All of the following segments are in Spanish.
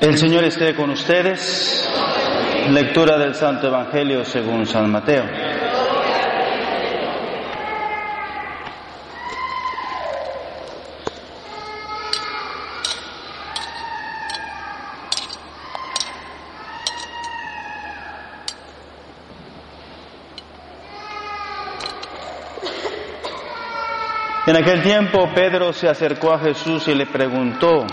El Señor esté con ustedes. Lectura del Santo Evangelio según San Mateo. En aquel tiempo Pedro se acercó a Jesús y le preguntó,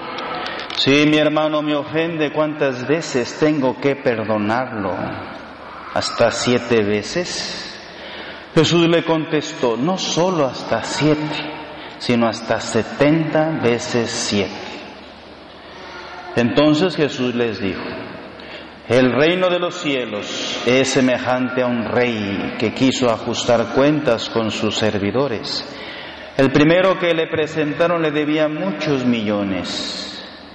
si mi hermano me ofende, ¿cuántas veces tengo que perdonarlo? ¿Hasta siete veces? Jesús le contestó, no solo hasta siete, sino hasta setenta veces siete. Entonces Jesús les dijo, el reino de los cielos es semejante a un rey que quiso ajustar cuentas con sus servidores. El primero que le presentaron le debía muchos millones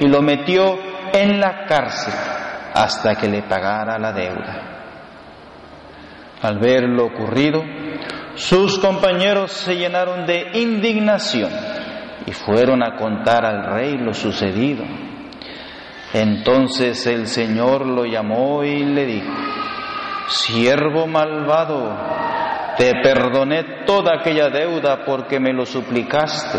y lo metió en la cárcel hasta que le pagara la deuda. Al ver lo ocurrido, sus compañeros se llenaron de indignación y fueron a contar al rey lo sucedido. Entonces el Señor lo llamó y le dijo, siervo malvado, te perdoné toda aquella deuda porque me lo suplicaste.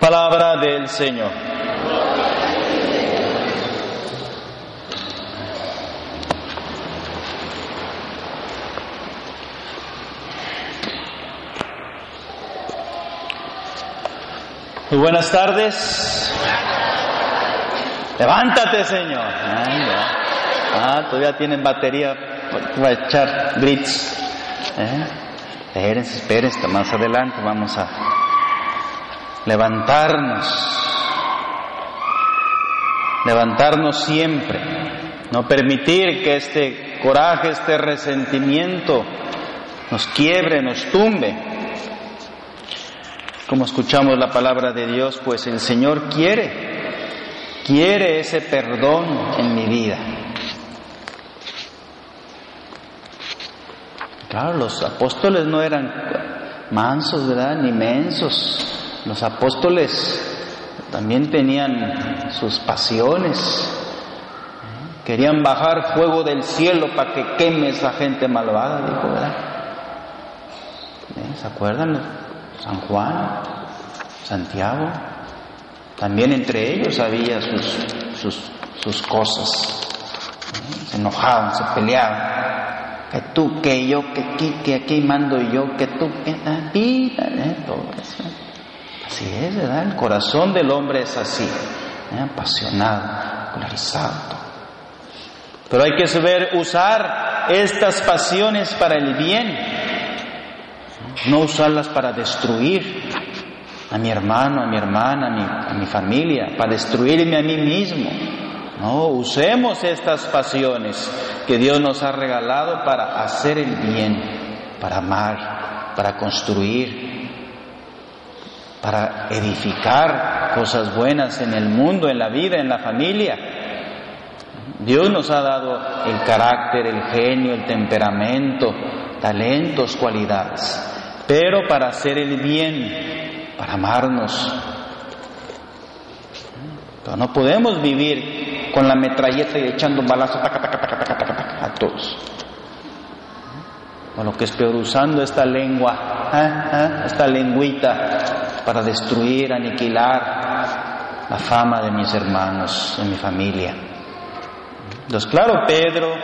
Palabra del Señor. Muy buenas tardes. Levántate, Señor. Ah, todavía tienen batería para echar grits. ¿Eh? Espérense, espérense, más adelante vamos a levantarnos, levantarnos siempre, no permitir que este coraje, este resentimiento nos quiebre, nos tumbe. Como escuchamos la palabra de Dios, pues el Señor quiere, quiere ese perdón en mi vida. Claro, los apóstoles no eran mansos, ¿verdad? Ni mensos. Los apóstoles también tenían sus pasiones. Querían bajar fuego del cielo para que queme esa gente malvada, dijo, ¿verdad? ¿Eh? ¿Se acuerdan? San Juan, Santiago. También entre ellos había sus, cosas. ¿Eh? Se enojaban, se peleaban. Que tú, que yo, que aquí, que aquí mando yo, que tú, que vida, ¿eh? todo eso Así es, ¿verdad? El corazón del hombre es así, ¿eh? apasionado, polarizado. Pero hay que saber usar estas pasiones para el bien, no usarlas para destruir a mi hermano, a mi hermana, a mi, a mi familia, para destruirme a mí mismo. No, usemos estas pasiones que Dios nos ha regalado para hacer el bien, para amar, para construir, para edificar cosas buenas en el mundo, en la vida, en la familia. Dios nos ha dado el carácter, el genio, el temperamento, talentos, cualidades, pero para hacer el bien, para amarnos. No podemos vivir con la metralleta y echando balazos a todos. O lo que es peor, usando esta lengua, ¿eh? ¿Eh? esta lengüita para destruir, aniquilar la fama de mis hermanos, de mi familia. Entonces, claro, Pedro,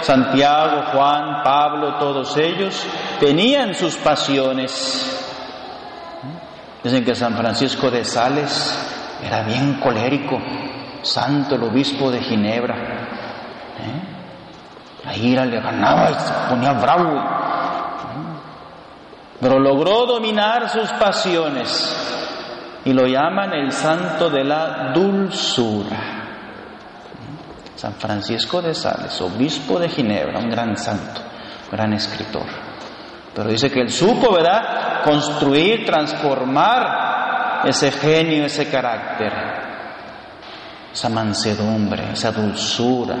Santiago, Juan, Pablo, todos ellos tenían sus pasiones. Dicen que San Francisco de Sales era bien colérico, santo, el obispo de Ginebra. ¿eh? La ira le ganaba y se ponía bravo. Pero logró dominar sus pasiones y lo llaman el santo de la dulzura. San Francisco de Sales, obispo de Ginebra, un gran santo, gran escritor. Pero dice que él supo, ¿verdad?, construir, transformar ese genio, ese carácter esa mansedumbre, esa dulzura.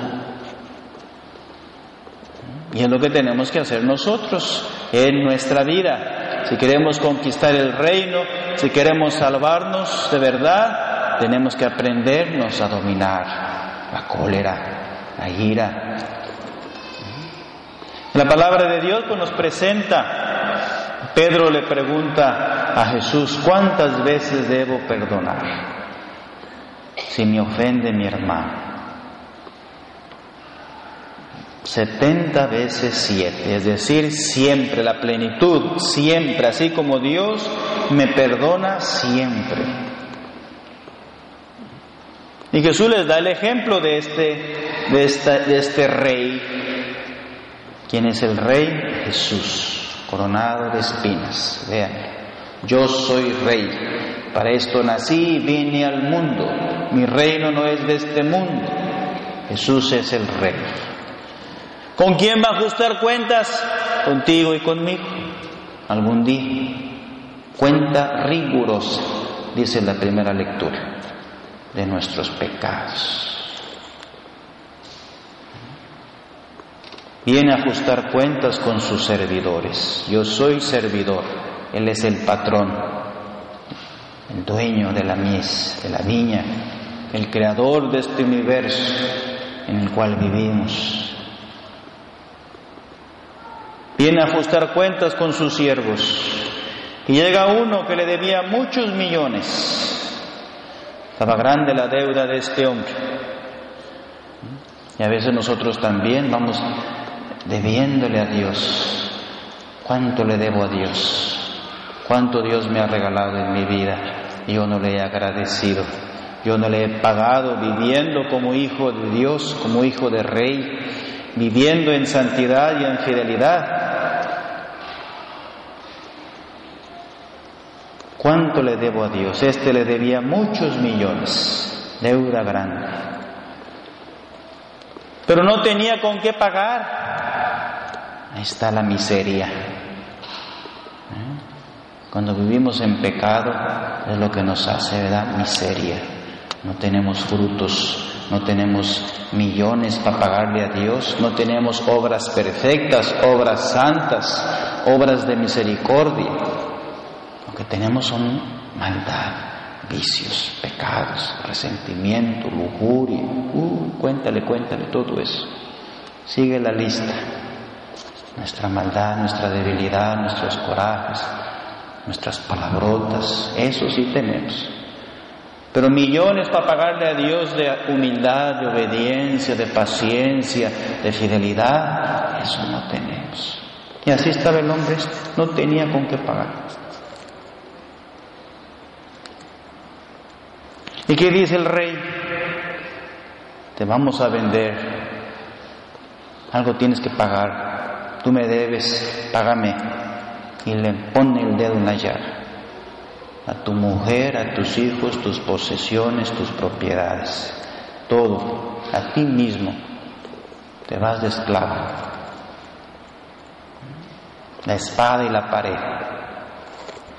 Y es lo que tenemos que hacer nosotros en nuestra vida. Si queremos conquistar el reino, si queremos salvarnos de verdad, tenemos que aprendernos a dominar la cólera, la ira. La palabra de Dios pues, nos presenta, Pedro le pregunta a Jesús, ¿cuántas veces debo perdonar? si me ofende mi hermano. 70 veces 7, es decir, siempre la plenitud, siempre, así como Dios me perdona siempre. Y Jesús les da el ejemplo de este, de, esta, de este rey. ¿Quién es el rey? Jesús, coronado de espinas. Vean, yo soy rey. Para esto nací y vine al mundo mi reino no es de este mundo. Jesús es el rey. ¿Con quién va a ajustar cuentas? Contigo y conmigo. Algún día. Cuenta rigurosa, dice la primera lectura, de nuestros pecados. Viene a ajustar cuentas con sus servidores. Yo soy servidor, Él es el patrón, el dueño de la mies, de la viña, el creador de este universo en el cual vivimos. Viene a ajustar cuentas con sus siervos y llega uno que le debía muchos millones. Estaba grande la deuda de este hombre. Y a veces nosotros también vamos debiéndole a Dios. ¿Cuánto le debo a Dios? ¿Cuánto Dios me ha regalado en mi vida? Yo no le he agradecido. Yo no le he pagado viviendo como hijo de Dios, como hijo de rey, viviendo en santidad y en fidelidad. ¿Cuánto le debo a Dios? Este le debía muchos millones, deuda grande. Pero no tenía con qué pagar. Ahí está la miseria. ¿Eh? Cuando vivimos en pecado es lo que nos hace, ¿verdad? Miseria no tenemos frutos, no tenemos millones para pagarle a Dios, no tenemos obras perfectas, obras santas, obras de misericordia. Lo que tenemos son maldad, vicios, pecados, resentimiento, lujuria. Uh, cuéntale, cuéntale todo eso. Sigue la lista. Nuestra maldad, nuestra debilidad, nuestros corajes, nuestras palabrotas, eso sí tenemos. Pero millones para pagarle a Dios de humildad, de obediencia, de paciencia, de fidelidad, eso no tenemos. Y así estaba el hombre, no tenía con qué pagar. ¿Y qué dice el rey? Te vamos a vender. Algo tienes que pagar. Tú me debes, págame. Y le pone el dedo en la llaga. A tu mujer, a tus hijos, tus posesiones, tus propiedades. Todo. A ti mismo. Te vas de esclavo. La espada y la pared.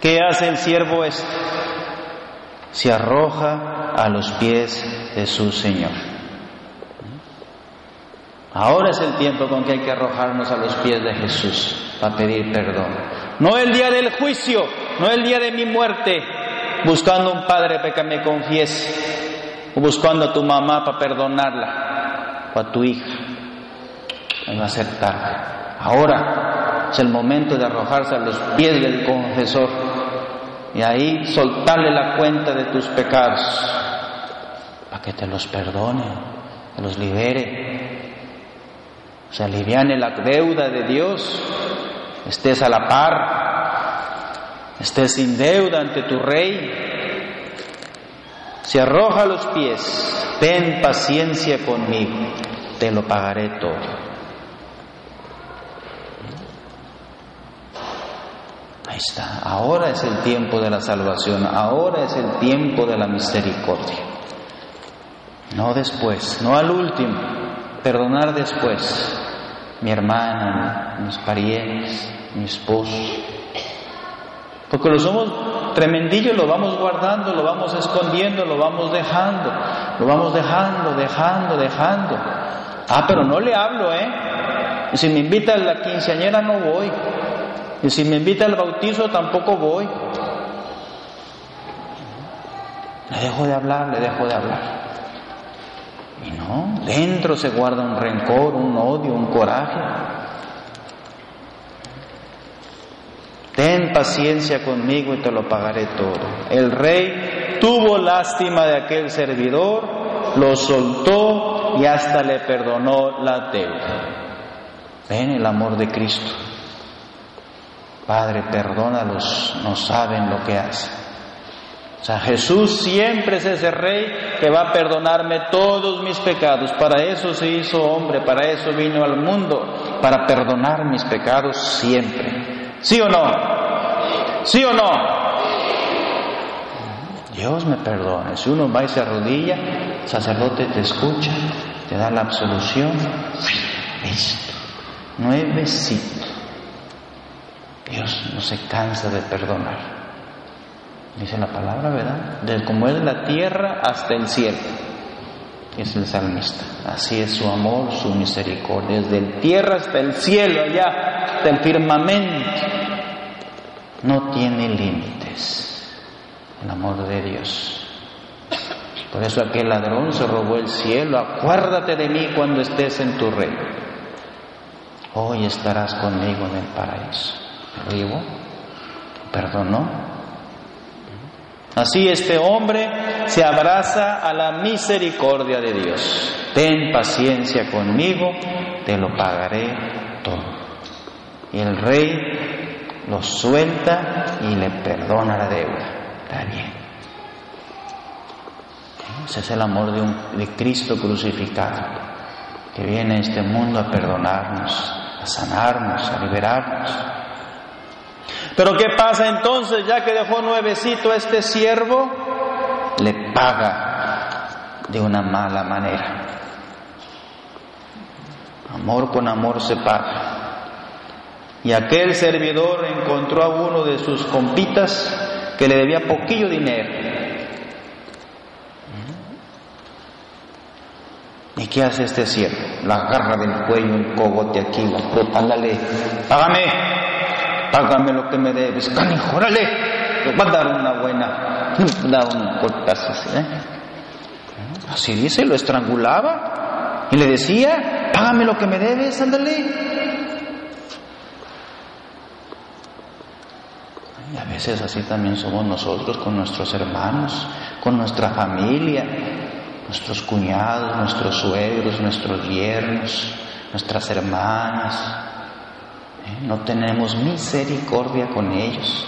¿Qué hace el siervo este? Se arroja a los pies de su Señor. Ahora es el tiempo con que hay que arrojarnos a los pies de Jesús para pedir perdón. No el día del juicio, no el día de mi muerte, buscando un padre para que me confiese, o buscando a tu mamá para perdonarla, o a tu hija. Me va a ser tarde. Ahora es el momento de arrojarse a los pies del confesor y ahí soltarle la cuenta de tus pecados. Para que te los perdone, te los libere, se aliviane la deuda de Dios, estés a la par, estés sin deuda ante tu rey, se arroja a los pies, ten paciencia conmigo, te lo pagaré todo. Ahí está, ahora es el tiempo de la salvación, ahora es el tiempo de la misericordia. No después, no al último, perdonar después. Mi hermana, mis parientes, mi esposo. Porque lo somos tremendillos, lo vamos guardando, lo vamos escondiendo, lo vamos dejando, lo vamos dejando, dejando, dejando. Ah, pero no le hablo, ¿eh? Si me invita a la quinceañera no voy. Y si me invita al bautizo tampoco voy. Le dejo de hablar, le dejo de hablar. Y no, dentro se guarda un rencor, un odio, un coraje. Ten paciencia conmigo y te lo pagaré todo. El rey tuvo lástima de aquel servidor, lo soltó y hasta le perdonó la deuda. Ven el amor de Cristo. Padre, perdónalos, no saben lo que hacen. O sea, Jesús siempre es ese rey que va a perdonarme todos mis pecados. Para eso se hizo hombre, para eso vino al mundo, para perdonar mis pecados siempre. ¿Sí o no? ¿Sí o no? Dios me perdone. Si uno va y se arrodilla, sacerdote te escucha, te da la absolución. Listo. Nuevecito. Dios no se cansa de perdonar. Dice la palabra, ¿verdad? De como es la tierra hasta el cielo. Es el salmista. Así es su amor, su misericordia. Desde el tierra hasta el cielo, allá, hasta el firmamento. No tiene límites. El amor de Dios. Por eso aquel ladrón se robó el cielo. Acuérdate de mí cuando estés en tu reino. Hoy estarás conmigo en el paraíso. Vivo, perdonó, Así este hombre se abraza a la misericordia de Dios. Ten paciencia conmigo, te lo pagaré todo. Y el rey lo suelta y le perdona la deuda. Está bien. Ese es el amor de, de Cristo crucificado, que viene a este mundo a perdonarnos, a sanarnos, a liberarnos. Pero ¿qué pasa entonces ya que dejó nuevecito a este siervo? Le paga de una mala manera. Amor con amor se paga. Y aquel servidor encontró a uno de sus compitas que le debía poquillo dinero. ¿Y qué hace este siervo? La agarra del cuello, un cogote aquí, la frota, ándale, págame, págame lo que me debes, canijo, órale, te voy a dar una buena, da un cortazo así, ¿eh? Así dice, lo estrangulaba y le decía, págame lo que me debes, ándale. Y a veces así también somos nosotros con nuestros hermanos, con nuestra familia, nuestros cuñados, nuestros suegros, nuestros yernos, nuestras hermanas. ¿Eh? No tenemos misericordia con ellos.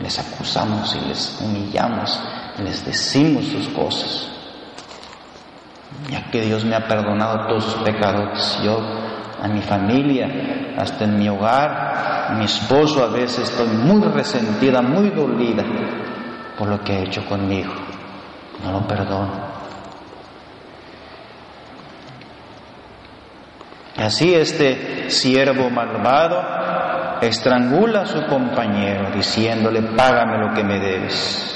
Les acusamos y les humillamos les decimos sus cosas. Ya que Dios me ha perdonado todos sus pecados, yo a mi familia, hasta en mi hogar, a mi esposo a veces estoy muy resentida, muy dolida por lo que ha hecho conmigo. No lo perdono. Así este siervo malvado estrangula a su compañero diciéndole, págame lo que me debes.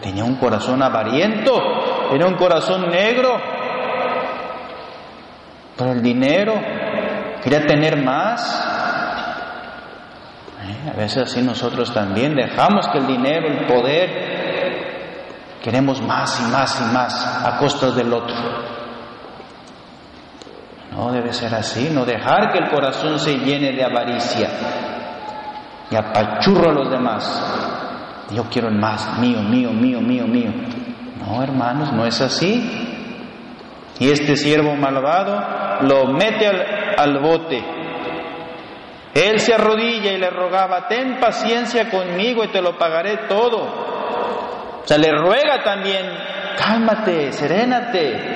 Tenía un corazón avariento, era un corazón negro por el dinero, quería tener más. Eh, a veces así nosotros también dejamos que el dinero, el poder, queremos más y más y más a costas del otro. No debe ser así, no dejar que el corazón se llene de avaricia y apachurro a los demás. Yo quiero el más, mío, mío, mío, mío, mío. No, hermanos, no es así. Y este siervo malvado lo mete al, bote. Él se arrodilla y le rogaba, ten paciencia conmigo y te lo pagaré todo. O sea, le ruega también, cálmate, serénate,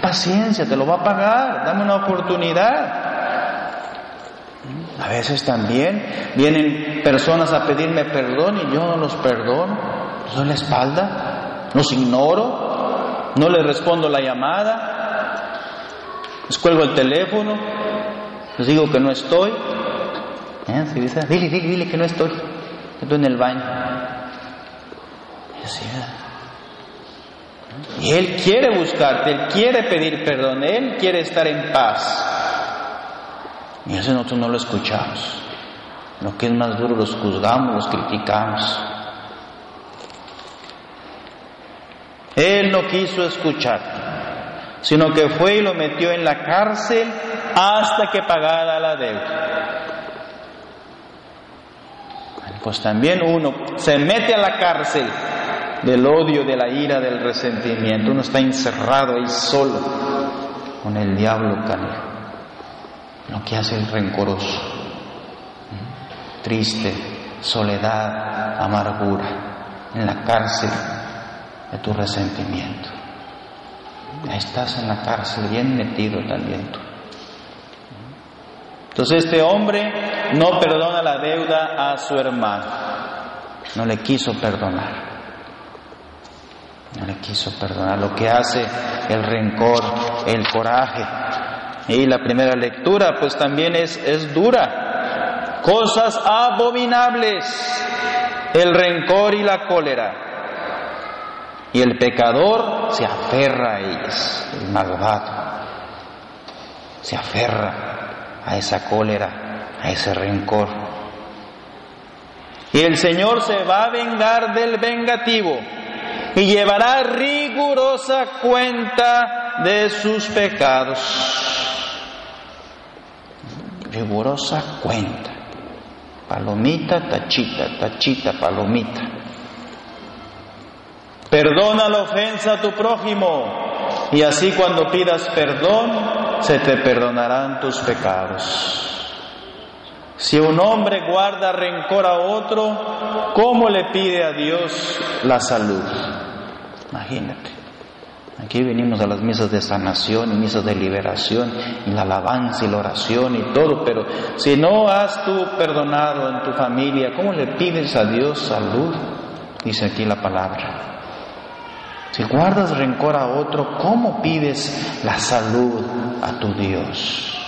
paciencia, te lo va a pagar, dame una oportunidad. A veces también vienen personas a pedirme perdón y yo no los perdono, les doy la espalda, los ignoro, no les respondo la llamada, les cuelgo el teléfono, les digo que no estoy. ¿Eh? dice, dile, dile, dile que no estoy, estoy en el baño. Y Él quiere buscarte, Él quiere pedir perdón, Él quiere estar en paz. Y eso nosotros no lo escuchamos. Lo que es más duro, los juzgamos, los criticamos. Él no quiso escuchar, sino que fue y lo metió en la cárcel hasta que pagara la deuda. Pues también uno se mete a la cárcel del odio, de la ira, del resentimiento. Uno está encerrado ahí solo con el diablo canijo lo que hace el rencoroso. Triste, soledad, amargura, en la cárcel de tu resentimiento. Estás en la cárcel bien metido también tú. Entonces este hombre no perdona la deuda a su hermano, no le quiso perdonar. No le quiso perdonar lo que hace el rencor, el coraje, y la primera lectura pues también es, es dura. Cosas abominables, el rencor y la cólera. Y el pecador se aferra a ellas, el malvado. Se aferra a esa cólera, a ese rencor. Y el Señor se va a vengar del vengativo y llevará rigurosa cuenta de sus pecados rigurosa cuenta. Palomita, tachita, tachita, palomita. Perdona la ofensa a tu prójimo y así cuando pidas perdón se te perdonarán tus pecados. Si un hombre guarda rencor a otro, ¿cómo le pide a Dios la salud? Imagínate. Aquí venimos a las misas de sanación y misas de liberación y la alabanza y la oración y todo, pero si no has tú perdonado en tu familia, ¿cómo le pides a Dios salud? Dice aquí la palabra. Si guardas rencor a otro, ¿cómo pides la salud a tu Dios?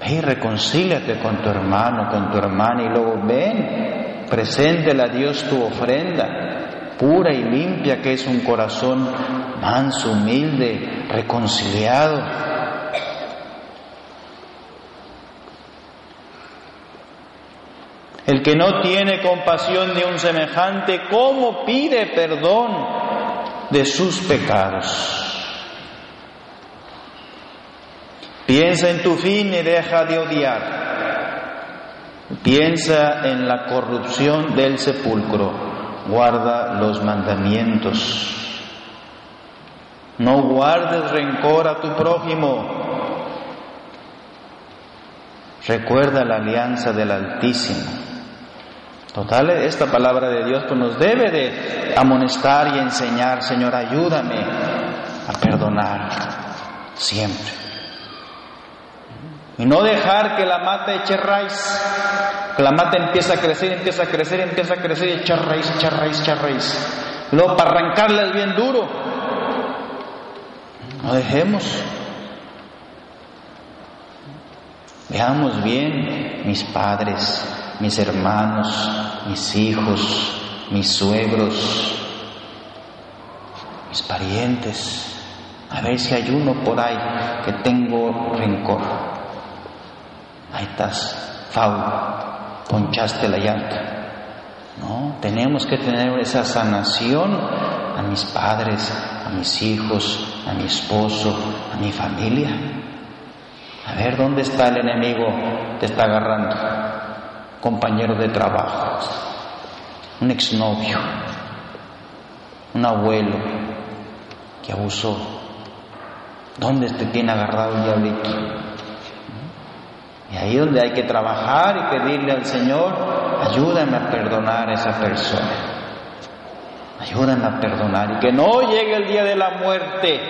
Ve y reconcíliate con tu hermano, con tu hermana y luego ven, preséntele a Dios tu ofrenda pura y limpia que es un corazón manso, humilde, reconciliado. El que no tiene compasión de un semejante, ¿cómo pide perdón de sus pecados? Piensa en tu fin y deja de odiar. Piensa en la corrupción del sepulcro guarda los mandamientos. No guardes rencor a tu prójimo. recuerda la alianza del Altísimo. Total, esta palabra de Dios pues, nos debe de amonestar y enseñar, Señor, ayúdame a perdonar siempre. Y no dejar que la mata eche raíz, la mata empieza a crecer, empieza a crecer, empieza a crecer y echar raíz, echar raíz, echar raíz. Luego para arrancarla es bien duro. No dejemos. Veamos bien mis padres, mis hermanos, mis hijos, mis suegros, mis parientes. A ver si hay uno por ahí que tengo rencor. Ahí estás, Fau, ponchaste la llanta. No, tenemos que tener esa sanación a mis padres, a mis hijos, a mi esposo, a mi familia. A ver dónde está el enemigo, te está agarrando. Compañero de trabajo, un exnovio, un abuelo que abusó. ¿Dónde te tiene agarrado el diablito? Y ahí donde hay que trabajar y pedirle al Señor, ayúdame a perdonar a esa persona. Ayúdame a perdonar. Y que no llegue el día de la muerte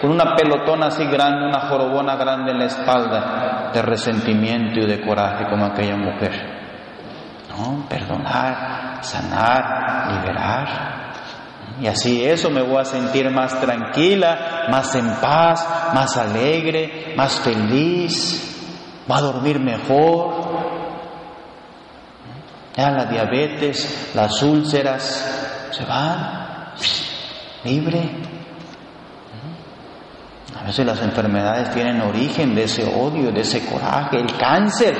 con una pelotona así grande, una jorobona grande en la espalda de resentimiento y de coraje como aquella mujer. No, perdonar, sanar, liberar. Y así eso me voy a sentir más tranquila, más en paz, más alegre, más feliz va a dormir mejor. Ya la diabetes, las úlceras, se van libre. A veces las enfermedades tienen origen de ese odio, de ese coraje, el cáncer.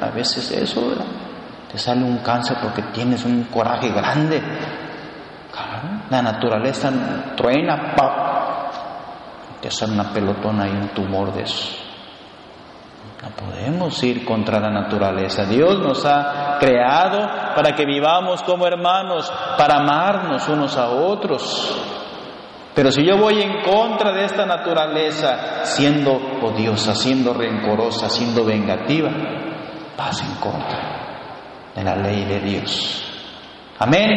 A veces eso, te sale un cáncer porque tienes un coraje grande. la naturaleza truena, te sale una pelotona y un tumor de eso. No podemos ir contra la naturaleza. Dios nos ha creado para que vivamos como hermanos, para amarnos unos a otros. Pero si yo voy en contra de esta naturaleza, siendo odiosa, siendo rencorosa, siendo vengativa, vas en contra de la ley de Dios. Amén.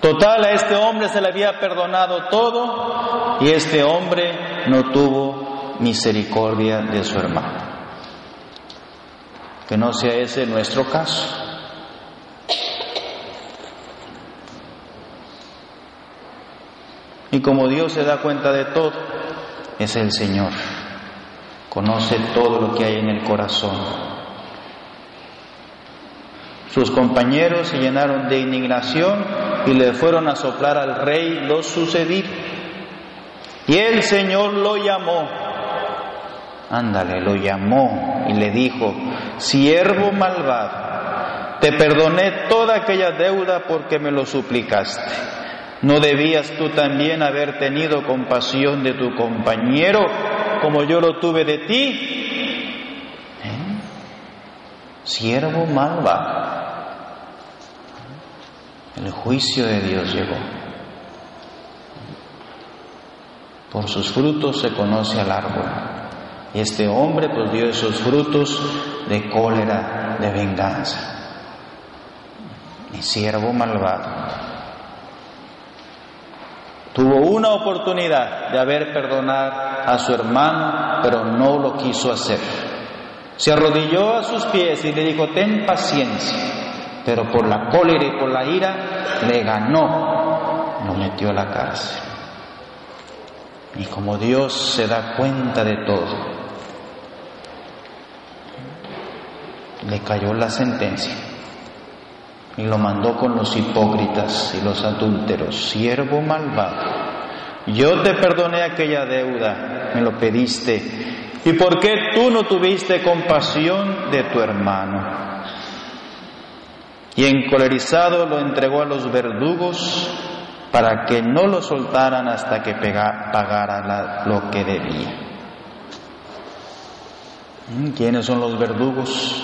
Total, a este hombre se le había perdonado todo y este hombre no tuvo misericordia de su hermano. Que no sea ese nuestro caso. Y como Dios se da cuenta de todo, es el Señor. Conoce todo lo que hay en el corazón. Sus compañeros se llenaron de indignación y le fueron a soplar al rey lo sucedido. Y el Señor lo llamó, ándale, lo llamó y le dijo, siervo malvado, te perdoné toda aquella deuda porque me lo suplicaste. ¿No debías tú también haber tenido compasión de tu compañero como yo lo tuve de ti? ¿Eh? Siervo malvado. El juicio de Dios llegó. Por sus frutos se conoce al árbol. Y este hombre pues dio esos frutos de cólera, de venganza. Mi siervo malvado. Tuvo una oportunidad de haber perdonado a su hermano, pero no lo quiso hacer. Se arrodilló a sus pies y le dijo, ten paciencia pero por la cólera y por la ira le ganó, lo metió a la cárcel. Y como Dios se da cuenta de todo, le cayó la sentencia y lo mandó con los hipócritas y los adúlteros, siervo malvado. Yo te perdoné aquella deuda, me lo pediste. ¿Y por qué tú no tuviste compasión de tu hermano? y encolerizado lo entregó a los verdugos para que no lo soltaran hasta que pagara lo que debía. ¿Mm? ¿Quiénes son los verdugos?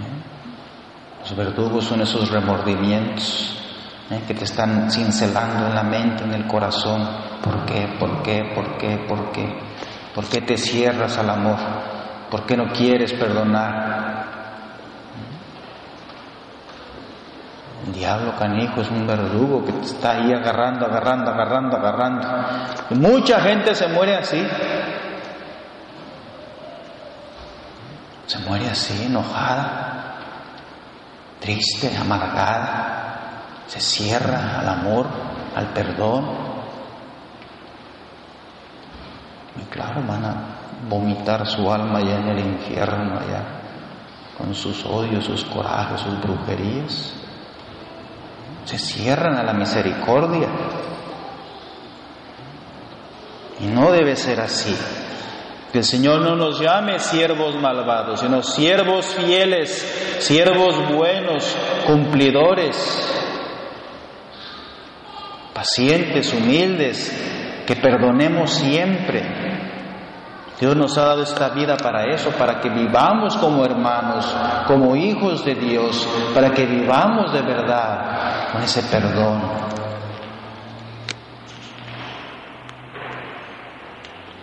¿Eh? Los verdugos son esos remordimientos ¿eh? que te están cincelando en la mente, en el corazón, ¿Por qué? ¿Por qué? ¿Por qué? ¿Por qué? ¿Por qué te cierras al amor? ¿Por qué no quieres perdonar? El diablo canijo es un verdugo que te está ahí agarrando, agarrando, agarrando, agarrando. Y mucha gente se muere así. Se muere así, enojada, triste, amargada. Se cierra al amor, al perdón. Y claro, van a vomitar su alma allá en el infierno, allá, con sus odios, sus corajes, sus brujerías se cierran a la misericordia. Y no debe ser así. Que el Señor no nos llame siervos malvados, sino siervos fieles, siervos buenos, cumplidores, pacientes, humildes, que perdonemos siempre, Dios nos ha dado esta vida para eso, para que vivamos como hermanos, como hijos de Dios, para que vivamos de verdad con ese perdón.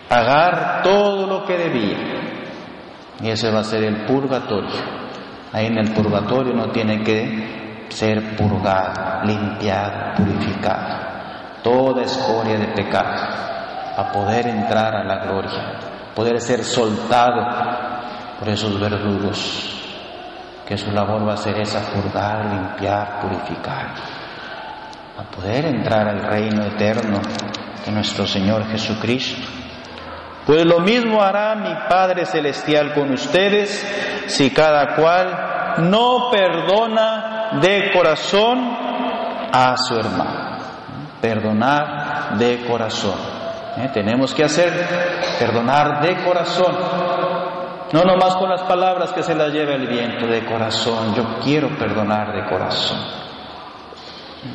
Pagar todo lo que debía. Y ese va a ser el purgatorio. Ahí en el purgatorio no tiene que ser purgado, limpiado, purificado. Toda escoria de pecado a poder entrar a la gloria poder ser soltado por esos verdugos, que su labor va a ser esa, purgar, limpiar, purificar, a poder entrar al reino eterno de nuestro Señor Jesucristo. Pues lo mismo hará mi Padre Celestial con ustedes si cada cual no perdona de corazón a su hermano. Perdonar de corazón. ¿eh? Tenemos que hacer perdonar de corazón. No nomás con las palabras que se las lleva el viento de corazón. Yo quiero perdonar de corazón.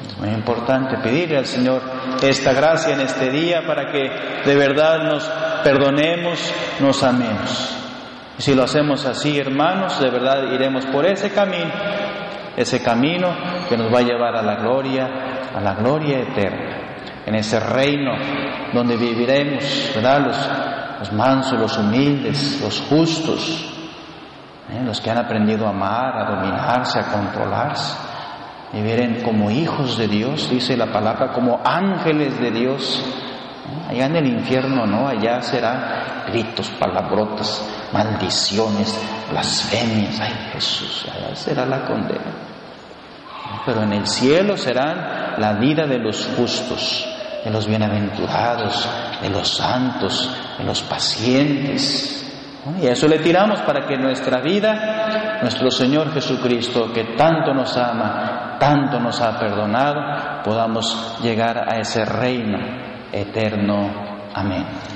Es muy importante pedirle al Señor esta gracia en este día para que de verdad nos perdonemos, nos amemos. Y si lo hacemos así, hermanos, de verdad iremos por ese camino, ese camino que nos va a llevar a la gloria, a la gloria eterna en ese reino donde viviremos, ¿verdad? Los, mansos, los humildes, los justos, ¿eh? los que han aprendido a amar, a dominarse, a controlarse, vivirán como hijos de Dios, dice la palabra, como ángeles de Dios. ¿eh? Allá en el infierno, ¿no? Allá será gritos, palabrotas, maldiciones, blasfemias. Ay, Jesús, allá será la condena. Pero en el cielo serán la vida de los justos de los bienaventurados, de los santos, de los pacientes. Y a eso le tiramos para que nuestra vida, nuestro Señor Jesucristo, que tanto nos ama, tanto nos ha perdonado, podamos llegar a ese reino eterno. Amén.